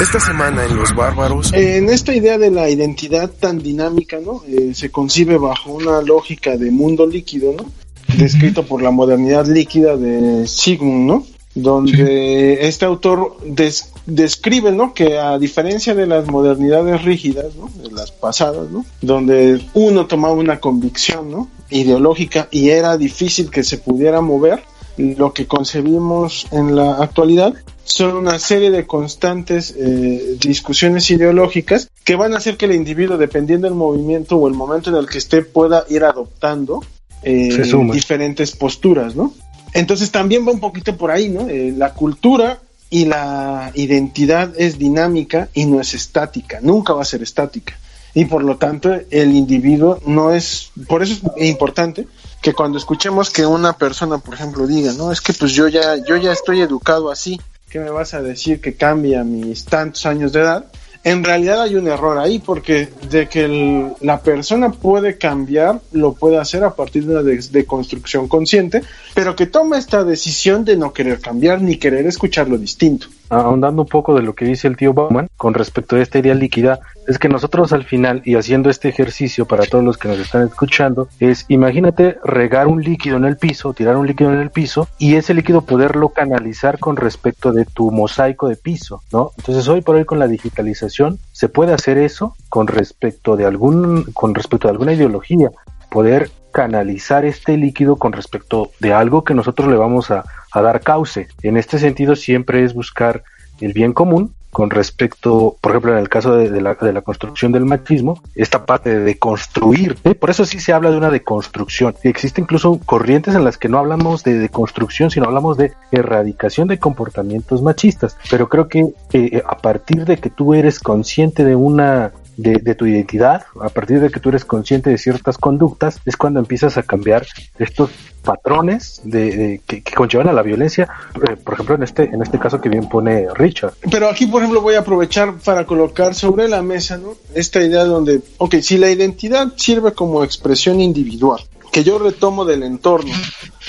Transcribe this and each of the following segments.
Esta semana en Los Bárbaros. En esta idea de la identidad tan dinámica, ¿no? Eh, se concibe bajo una lógica de mundo líquido, ¿no? Descrito por la modernidad líquida de Sigmund, ¿no? Donde este autor describe, ¿no? Que a diferencia de las modernidades rígidas, ¿no? De las pasadas, ¿no? Donde uno tomaba una convicción, ¿no? Ideológica y era difícil que se pudiera mover, lo que concebimos en la actualidad son una serie de constantes eh, discusiones ideológicas que van a hacer que el individuo, dependiendo del movimiento o el momento en el que esté, pueda ir adoptando eh, diferentes posturas, ¿no? Entonces también va un poquito por ahí, ¿no? Eh, la cultura y la identidad es dinámica y no es estática, nunca va a ser estática. Y por lo tanto, el individuo no es, por eso es importante que cuando escuchemos que una persona, por ejemplo, diga, no, es que pues yo ya, yo ya estoy educado así, ¿qué me vas a decir que cambia mis tantos años de edad? En realidad hay un error ahí porque de que la persona puede cambiar, lo puede hacer a partir de una deconstrucción consciente, pero que toma esta decisión de no querer cambiar ni querer escuchar lo distinto ahondando un poco de lo que dice el tío Bauman con respecto a esta idea líquida, es que nosotros al final, y haciendo este ejercicio para todos los que nos están escuchando, es imagínate regar un líquido en el piso, tirar un líquido en el piso, y ese líquido poderlo canalizar con respecto de tu mosaico de piso, ¿no? Entonces hoy por hoy con la digitalización se puede hacer eso con respecto de algún, con respecto de alguna ideología, poder canalizar este líquido con respecto de algo que nosotros le vamos a, dar cauce. En este sentido siempre es buscar el bien común con respecto, por ejemplo, en el caso de, la, construcción del machismo, esta parte de deconstruir, ¿eh? por eso sí se habla de una deconstrucción. Existen incluso corrientes en las que no hablamos de deconstrucción, sino hablamos de erradicación de comportamientos machistas. Pero creo que eh, a partir de que tú eres consciente de una de, tu identidad, a partir de que tú eres consciente de ciertas conductas, es cuando empiezas a cambiar estos patrones de, que, conllevan a la violencia, eh, por ejemplo, en este, en este caso que bien pone Richard. Pero aquí, por ejemplo, voy a aprovechar para colocar sobre la mesa ¿no? esta idea donde, ok, si la identidad sirve como expresión individual, que yo retomo del entorno,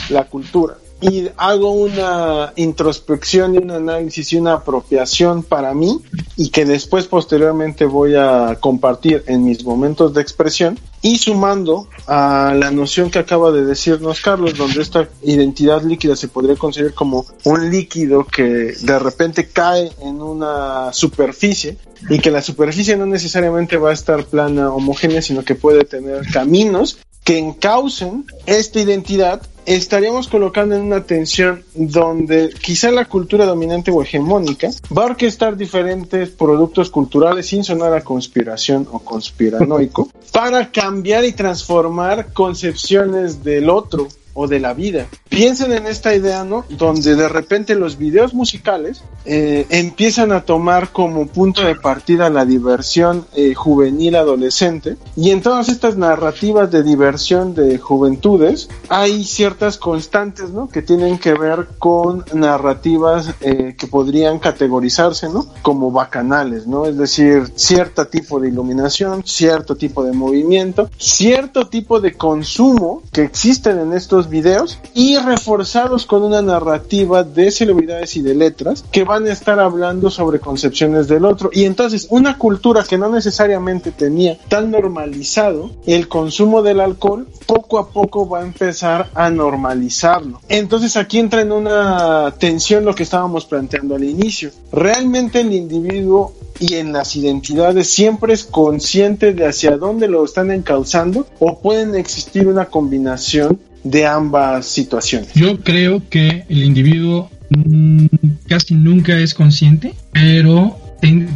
la cultura, y hago una introspección y un análisis y una apropiación para mí y que después posteriormente voy a compartir en mis momentos de expresión. Y sumando a la noción que acaba de decirnos Carlos, donde esta identidad líquida se podría considerar como un líquido que de repente cae en una superficie y que la superficie no necesariamente va a estar plana homogénea, sino que puede tener caminos que encaucen esta identidad estaríamos colocando en una tensión donde quizá la cultura dominante o hegemónica va a orquestar diferentes productos culturales sin sonar a conspiración o conspiranoico para cambiar y transformar concepciones del otro o de la vida. Piensen en esta idea, ¿no? Donde de repente los videos musicales eh, empiezan a tomar como punto de partida la diversión eh, juvenil adolescente y en todas estas narrativas de diversión de juventudes hay ciertas constantes, ¿no? Que tienen que ver con narrativas eh, que podrían categorizarse, ¿no? Como bacanales, ¿no? Es decir, cierto tipo de iluminación, cierto tipo de movimiento, cierto tipo de consumo que existen en estos videos y reforzados con una narrativa de celebridades y de letras que van a estar hablando sobre concepciones del otro. Y entonces una cultura que no necesariamente tenía tan normalizado el consumo del alcohol, poco a poco va a empezar a normalizarlo. Entonces aquí entra en una tensión lo que estábamos planteando al inicio. Realmente el individuo y en las identidades siempre es consciente de hacia dónde lo están encauzando o pueden existir una combinación de ambas situaciones? Yo creo que el individuo mm, casi nunca es consciente, pero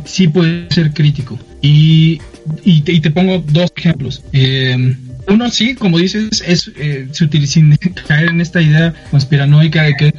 sí puede ser crítico. Y, y, te, pongo dos ejemplos. Em, uno sí, como dices, es eh, se utiliza, caer en esta idea conspiranoica de que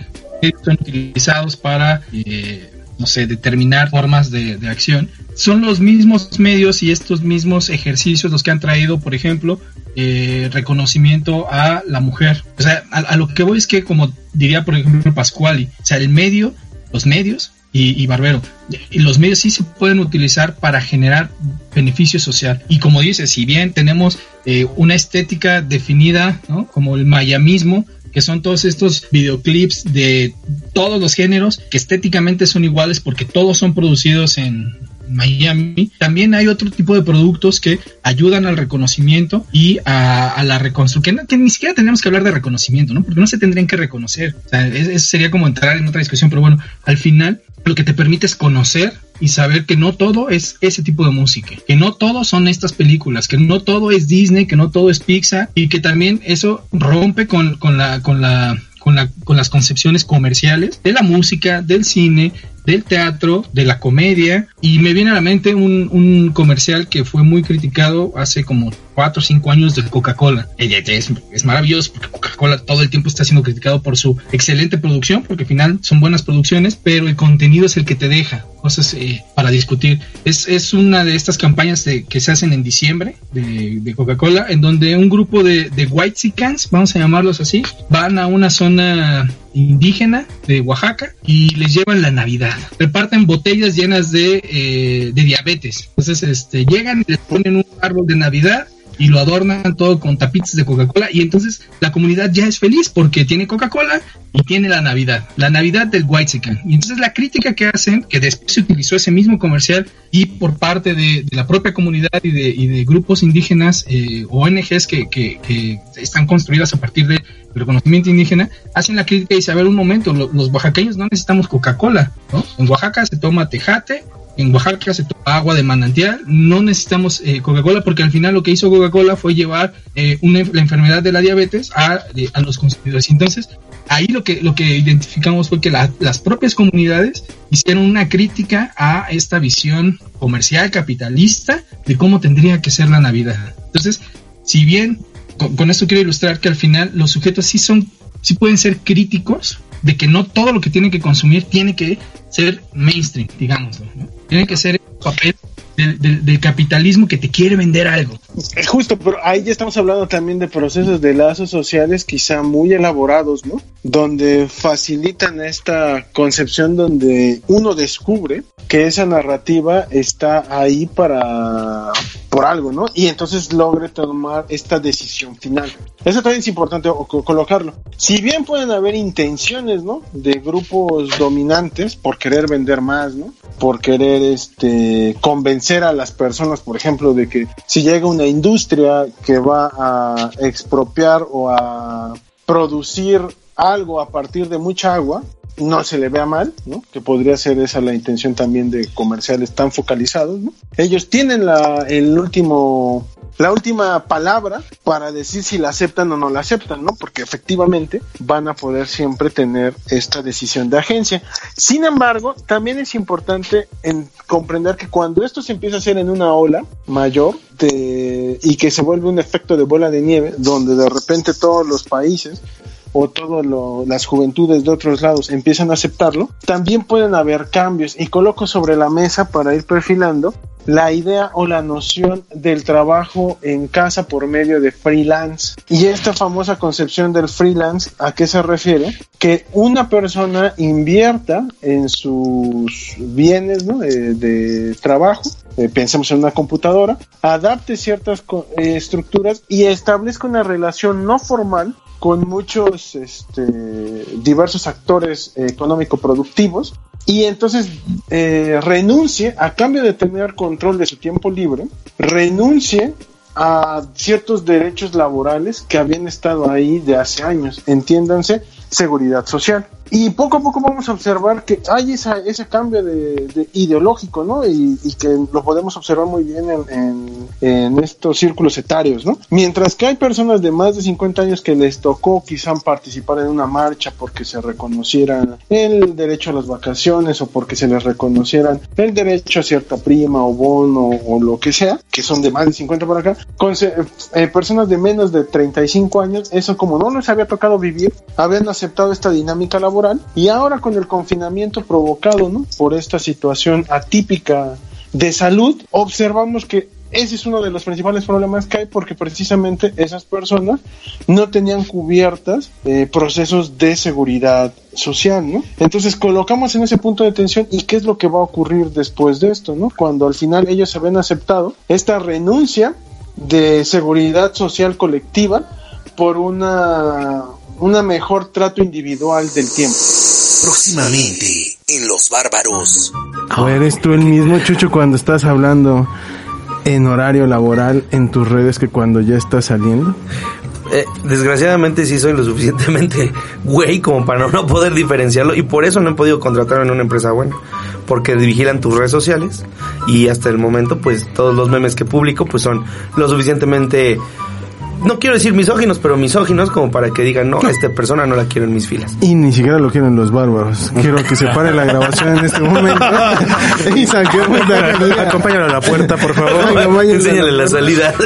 son utilizados para eh, no sé, determinar formas de, acción, son los mismos medios y estos mismos ejercicios los que han traído, por ejemplo, eh, reconocimiento a la mujer. O sea, a, lo que voy es que, como diría, por ejemplo, Pascuali, o sea, el medio, los medios y, Barbero, y los medios sí se pueden utilizar para generar beneficio social. Y como dice, si bien tenemos eh, una estética definida, ¿no? Como el mayamismo, que son todos estos videoclips de todos los géneros que estéticamente son iguales porque todos son producidos en Miami. También hay otro tipo de productos que ayudan al reconocimiento y a, la reconstrucción, que, ni siquiera tenemos que hablar de reconocimiento, ¿no? Porque no se tendrían que reconocer. Eso sería como entrar en otra discusión, pero bueno, al final lo que te permite es conocer y saber que no todo es ese tipo de música, que no todo son estas películas, que no todo es Disney, que no todo es Pixar y que también eso rompe con, con la con la con, la, con las concepciones comerciales de la música, del cine, del teatro, de la comedia, y me viene a la mente un, un comercial que fue muy criticado hace como cuatro o cinco años de Coca-Cola. Es, es maravilloso porque Coca-Cola todo el tiempo está siendo criticado por su excelente producción, porque al final son buenas producciones, pero el contenido es el que te deja cosas eh, para discutir. Es, es, una de estas campañas de, que se hacen en diciembre de, de Coca-Cola, en donde un grupo de, de white vamos a llamarlos así, van a una zona indígena de Oaxaca y les llevan la Navidad. Reparten botellas llenas de, eh, de diabetes. Entonces, este, llegan y les ponen un árbol de Navidad y lo adornan todo con tapitas de Coca-Cola y entonces la comunidad ya es feliz porque tiene Coca-Cola y tiene la Navidad, la Navidad del Whitezican. Y entonces la crítica que hacen, que después se utilizó ese mismo comercial y por parte de, la propia comunidad y de, grupos indígenas, eh, ONGs que, que, están construidas a partir del reconocimiento indígena, hacen la crítica y dice, a ver un momento, los oaxaqueños no necesitamos Coca-Cola, ¿no? En Oaxaca se toma tejate, en Oaxaca se toma agua de manantial, no necesitamos eh, Coca-Cola porque al final lo que hizo Coca-Cola fue llevar eh, la enfermedad de la diabetes a, a, los consumidores. Entonces, ahí lo que, lo que identificamos fue que las propias comunidades hicieron una crítica a esta visión comercial capitalista de cómo tendría que ser la Navidad. Entonces, si bien con, esto quiero ilustrar que al final los sujetos sí son, sí pueden ser críticos de que no todo lo que tienen que consumir tiene que ser mainstream, digamos. ¿no? Tiene que ser el papel del, capitalismo que te quiere vender algo. Es justo, pero ahí ya estamos hablando también de procesos de lazos sociales quizá muy elaborados, ¿no? Donde facilitan esta concepción donde uno descubre que esa narrativa está ahí para por algo, ¿no? Y entonces logre tomar esta decisión final. Eso también es importante colocarlo. Si bien pueden haber intenciones, ¿no? De grupos dominantes por querer vender más, ¿no? Por querer este convencer a las personas, por ejemplo, de que si llega una industria que va a expropiar o a producir algo a partir de mucha agua, no se le vea mal, ¿no? Que podría ser esa la intención también de comerciales tan focalizados, ¿no? Ellos tienen la, el último, la última palabra para decir si la aceptan o no la aceptan, ¿no? Porque efectivamente van a poder siempre tener esta decisión de agencia. Sin embargo, también es importante en comprender que cuando esto se empieza a hacer en una ola mayor y que se vuelve un efecto de bola de nieve, donde de repente todos los países o todas las juventudes de otros lados empiezan a aceptarlo, también pueden haber cambios y coloco sobre la mesa para ir perfilando la idea o la noción del trabajo en casa por medio de freelance. Y esta famosa concepción del freelance, ¿a qué se refiere? Que una persona invierta en sus bienes de, trabajo, eh, pensemos en una computadora, adapte ciertas eh, estructuras y establezca una relación no formal con muchos este, diversos actores económico-productivos y entonces eh, renuncie a cambio de tener control de su tiempo libre, renuncie a ciertos derechos laborales que habían estado ahí de hace años, entiéndanse, seguridad social. Y poco a poco vamos a observar que hay esa, ese cambio de, ideológico, ¿no? Y, que lo podemos observar muy bien en, en, estos círculos etarios, ¿no? Mientras que hay personas de más de 50 años que les tocó quizá participar en una marcha porque se reconocieran el derecho a las vacaciones o porque se les reconocieran el derecho a cierta prima o bono o lo que sea, que son de más de 50 por acá, con eh, personas de menos de 35 años, eso como no les había tocado vivir, habían aceptado esta dinámica laboral y ahora con el confinamiento provocado ¿no? por esta situación atípica de salud, observamos que ese es uno de los principales problemas que hay porque precisamente esas personas no tenían cubiertas eh, procesos de seguridad social, ¿no? Entonces colocamos en ese punto de tensión y qué es lo que va a ocurrir después de esto, ¿no? Cuando al final ellos se ven aceptado esta renuncia de seguridad social colectiva por una, una mejor trato individual del tiempo. Próximamente en Los Bárbaros. ¿O eres tú el mismo, Chucho, cuando estás hablando en horario laboral en tus redes que cuando ya estás saliendo? Eh, desgraciadamente sí soy lo suficientemente güey como para no poder diferenciarlo y por eso no he podido contratarme en una empresa buena porque vigilan tus redes sociales y hasta el momento pues todos los memes que publico pues son lo suficientemente no quiero decir misóginos, pero misóginos como para que digan, no, esta persona no la quiero en mis filas. Y ni siquiera lo quieren los bárbaros. Quiero que se pare la grabación en este momento. y saquemos la Acompáñalo a la puerta, por favor. Enséñale la salida.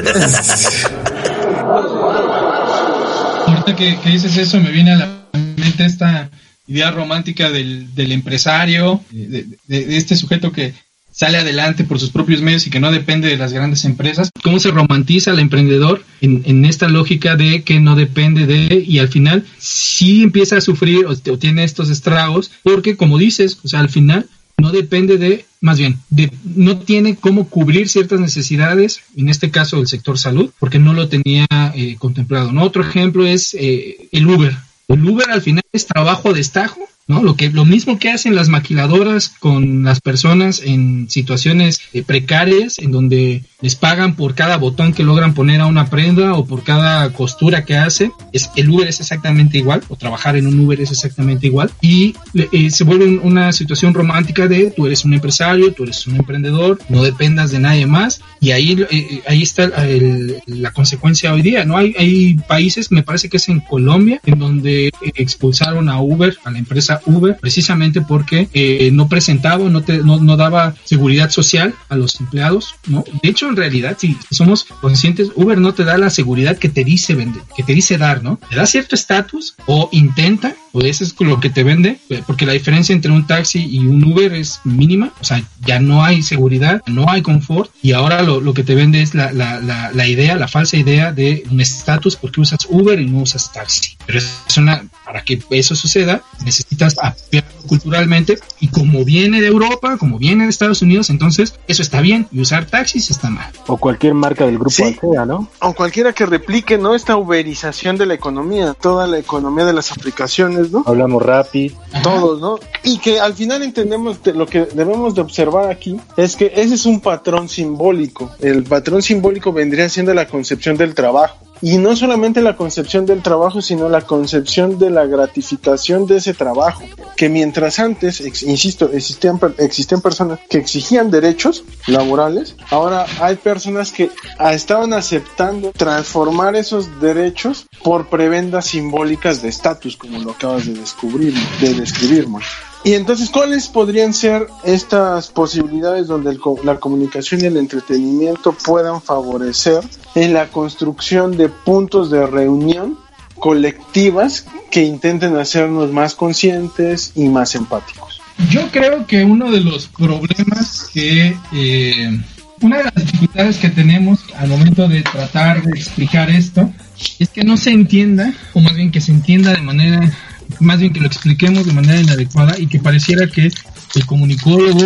Ahorita que, que dices eso, me viene a la mente esta idea romántica del, del empresario, de, de, de este sujeto que sale adelante por sus propios medios y que no depende de las grandes empresas. ¿Cómo se romantiza el emprendedor en, esta lógica de que no depende de y al final sí empieza a sufrir o, tiene estos estragos porque como dices, o sea, al final no depende de, más bien, de, no tiene cómo cubrir ciertas necesidades, en este caso el sector salud, porque no lo tenía eh, contemplado. Otro ejemplo es eh, el Uber. El Uber al final es trabajo a destajo ¿no? Lo que lo mismo que hacen las maquiladoras con las personas en situaciones eh, precarias en donde les pagan por cada botón que logran poner a una prenda o por cada costura que hace, es el Uber es exactamente igual o trabajar en un Uber es exactamente igual y eh, se vuelve un, una situación romántica de tú eres un empresario, tú eres un emprendedor, no dependas de nadie más y ahí eh, ahí está el, la consecuencia hoy día, ¿no? Hay hay países, me parece que es en Colombia en donde expulsaron a Uber, a la empresa Uber precisamente porque eh, no presentaba, no, te, no, no, daba seguridad social a los empleados, ¿no? De hecho, en realidad, si somos conscientes, Uber no te da la seguridad que te dice vender, que te dice dar, ¿no? Te da cierto estatus o intenta, o eso es lo que te vende, eh, porque la diferencia entre un taxi y un Uber es mínima, o sea, ya no hay seguridad, no hay confort, y ahora lo, lo que te vende es la, la, la, la idea, la falsa idea de un estatus porque usas Uber y no usas taxi. Pero es una, para que eso suceda, necesitas apoyarlo culturalmente y como viene de Europa, como viene de Estados Unidos, entonces eso está bien y usar taxis está mal. O cualquier marca del grupo Sí. Alsea, ¿no? O cualquiera que replique, ¿no? Esta uberización de la economía, toda la economía de las aplicaciones, ¿no? Hablamos Rappi. Todos, ¿no? Y que al final entendemos que lo que debemos de observar aquí es que ese es un patrón simbólico. El patrón simbólico vendría siendo la concepción del trabajo. Y no solamente la concepción del trabajo, sino la concepción de la gratificación de ese trabajo. Que mientras antes, insisto, existían, existían personas que exigían derechos laborales, ahora hay personas que estaban aceptando transformar esos derechos por prebendas simbólicas de estatus, como lo acabas de descubrir, de describir, Mon. Y entonces, ¿cuáles podrían ser estas posibilidades donde el la comunicación y el entretenimiento puedan favorecer en la construcción de puntos de reunión colectivas que intenten hacernos más conscientes y más empáticos? Yo creo que uno de los problemas que, eh, una de las dificultades que tenemos al momento de tratar de explicar esto, es que no se entienda, o más bien que se entienda de manera, más bien que lo expliquemos de manera inadecuada y que pareciera que el comunicólogo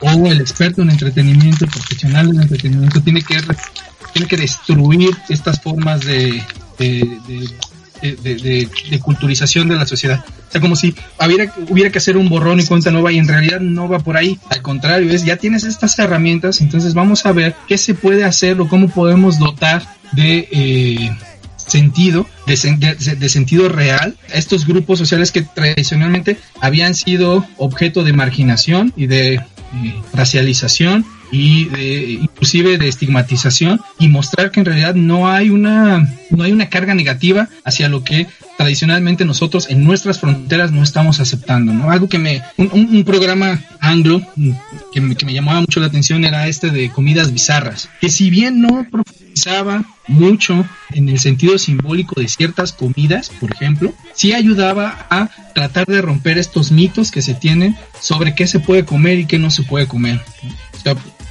o el experto en entretenimiento, el profesional del entretenimiento, tiene que, tiene que destruir estas formas de, de- de- de culturización de la sociedad. O sea, como si hubiera, hubiera que hacer un borrón y cuenta nueva y en realidad no va por ahí. Al contrario, es ya tienes estas herramientas, entonces vamos a ver qué se puede hacer o cómo podemos dotar de eh, sentido, de, sen- de- de sentido real a estos grupos sociales que tradicionalmente habían sido objeto de marginación y de eh, racialización y de, inclusive de estigmatización y mostrar que en realidad no hay una no hay una carga negativa hacia lo que tradicionalmente nosotros en nuestras fronteras no estamos aceptando no algo que me un, programa anglo que me, que me llamaba mucho la atención era este de comidas bizarras que si bien no profundizaba mucho en el sentido simbólico de ciertas comidas, por ejemplo, sí ayudaba a tratar de romper estos mitos que se tienen sobre qué se puede comer y qué no se puede comer.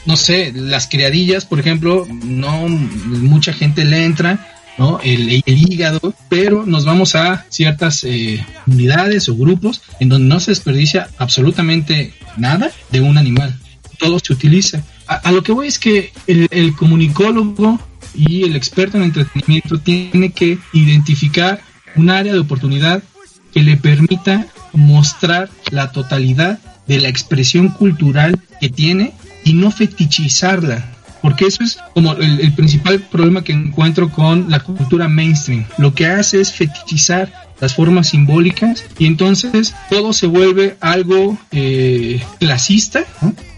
No sé, las criadillas, por ejemplo, no mucha gente le entra, ¿no? El, hígado, pero nos vamos a ciertas eh, unidades o grupos en donde no se desperdicia absolutamente nada de un animal. Todo se utiliza. A, lo que voy es que el comunicólogo y el experto en entretenimiento tiene que identificar un área de oportunidad que le permita mostrar la totalidad de la expresión cultural que tiene y no fetichizarla. Porque eso es como el, principal problema que encuentro con la cultura mainstream. Lo que hace es fetichizar las formas simbólicas y entonces todo se vuelve algo eh, clasista.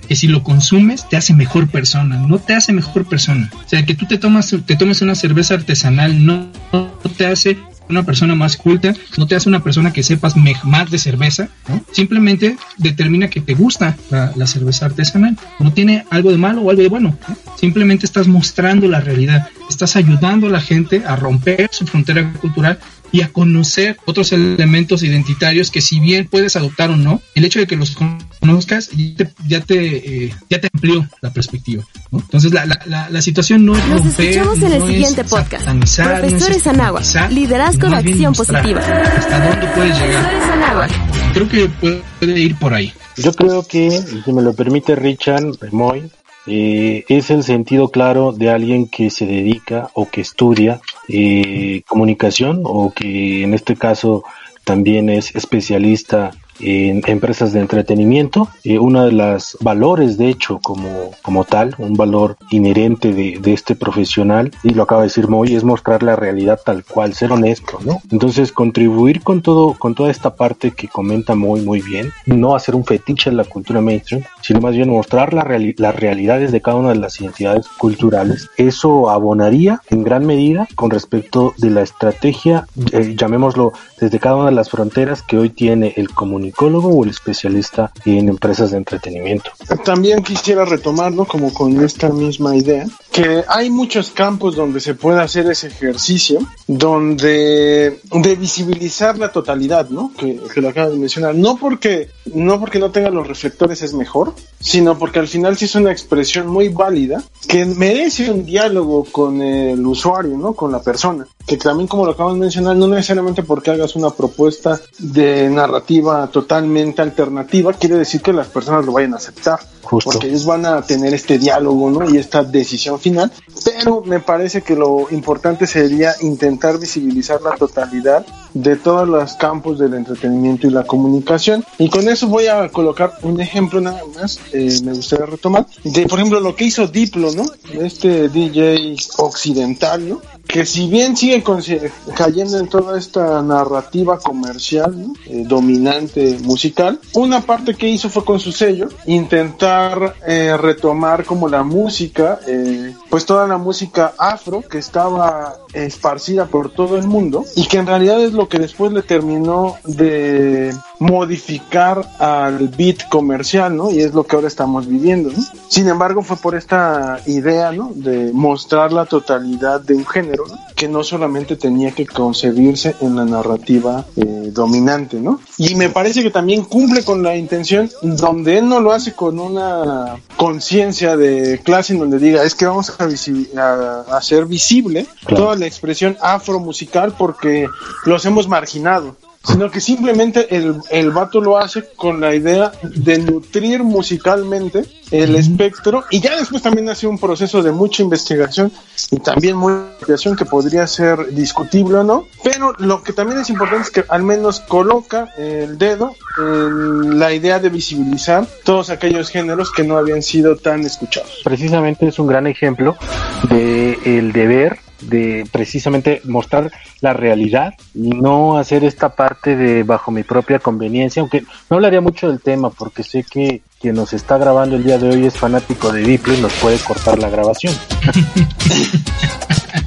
Que si lo consumes te hace mejor persona, no te hace mejor persona. O sea, que tú te tomas, te tomes una cerveza artesanal no, te hace una persona más culta, no te hace una persona que sepas más de cerveza, simplemente determina que te gusta la, cerveza artesanal. No tiene algo de malo o algo de bueno, ¿no? simplemente estás mostrando la realidad, estás ayudando a la gente a romper su frontera cultural y a conocer otros elementos identitarios que si bien puedes adoptar o no, el hecho de que los conozcas ya te, ya te, eh, ya te amplió la perspectiva. ¿no? Entonces la, la, la, situación no es Nos romper, escuchamos en el no siguiente es podcast. satanizar, no Profesores Anáhuac, liderazgo de acción positiva. ¿Hasta dónde puedes llegar? Profesores Anáhuac. Creo que puede ir por ahí. Yo creo que, si me lo permite Richard Moy, eh, es el sentido claro de alguien que se dedica o que estudia eh, comunicación o que en este caso también es especialista en empresas de entretenimiento. Eh, uno de los valores, de hecho, como, como tal, un valor inherente de, de, este profesional, y lo acaba de decir Moy, es mostrar la realidad tal cual, ser honesto, ¿no? Entonces, contribuir con todo, con toda esta parte que comenta Moy muy bien, no hacer un fetiche en la cultura mainstream, sino más bien mostrar la reali las realidades de cada una de las identidades culturales. Eso abonaría en gran medida con respecto de la estrategia, eh, llamémoslo, desde cada una de las fronteras que hoy tiene el comunicador comunicólogo o el especialista en empresas de entretenimiento. También quisiera retomarlo como con esta misma idea, que hay muchos campos donde se puede hacer ese ejercicio, donde de visibilizar la totalidad, ¿no? Que, que lo acabas de mencionar. No porque, no porque no tenga los reflectores es mejor, sino porque al final sí es una expresión muy válida que merece un diálogo con el usuario, ¿no? Con la persona. Que también, como lo acabas de mencionar, no necesariamente porque hagas una propuesta de narrativa totalmente alternativa, quiere decir que las personas lo vayan a aceptar. Justo. Porque ellos van a tener este diálogo, ¿no? Y esta decisión final. Pero me parece que lo importante sería intentar visibilizar la totalidad de todos los campos del entretenimiento y la comunicación. Y con eso voy a colocar un ejemplo nada más, eh, me gustaría retomar, de por ejemplo lo que hizo Diplo, ¿no? Este DJ occidental, ¿no? Que si bien sigue cayendo en toda esta narrativa comercial eh, dominante musical, una parte que hizo fue con su sello intentar eh, retomar como la música, eh, pues toda la música afro que estaba esparcida por todo el mundo y que en realidad es lo que después le terminó de modificar al beat comercial, ¿no? Y es lo que ahora estamos viviendo. Sin embargo, fue por esta idea, ¿no? De mostrar la totalidad de un género, que no solamente tenía que concebirse en la narrativa eh, dominante, ¿no? Y me parece que también cumple con la intención donde él no lo hace con una conciencia de clase en donde diga, es que vamos a, a, a hacer visible claro. toda la expresión afro musical porque los hemos marginado sino que simplemente el, el vato lo hace con la idea de nutrir musicalmente el espectro y ya después también hace un proceso de mucha investigación y también mucha investigación que podría ser discutible o no, pero lo que también es importante es que al menos coloca el dedo en la idea de visibilizar todos aquellos géneros que no habían sido tan escuchados. Precisamente es un gran ejemplo de el deber de precisamente mostrar la realidad y no hacer esta parte de bajo mi propia conveniencia, aunque no hablaría mucho del tema porque sé que quien nos está grabando el día de hoy es fanático de Diplo y nos puede cortar la grabación.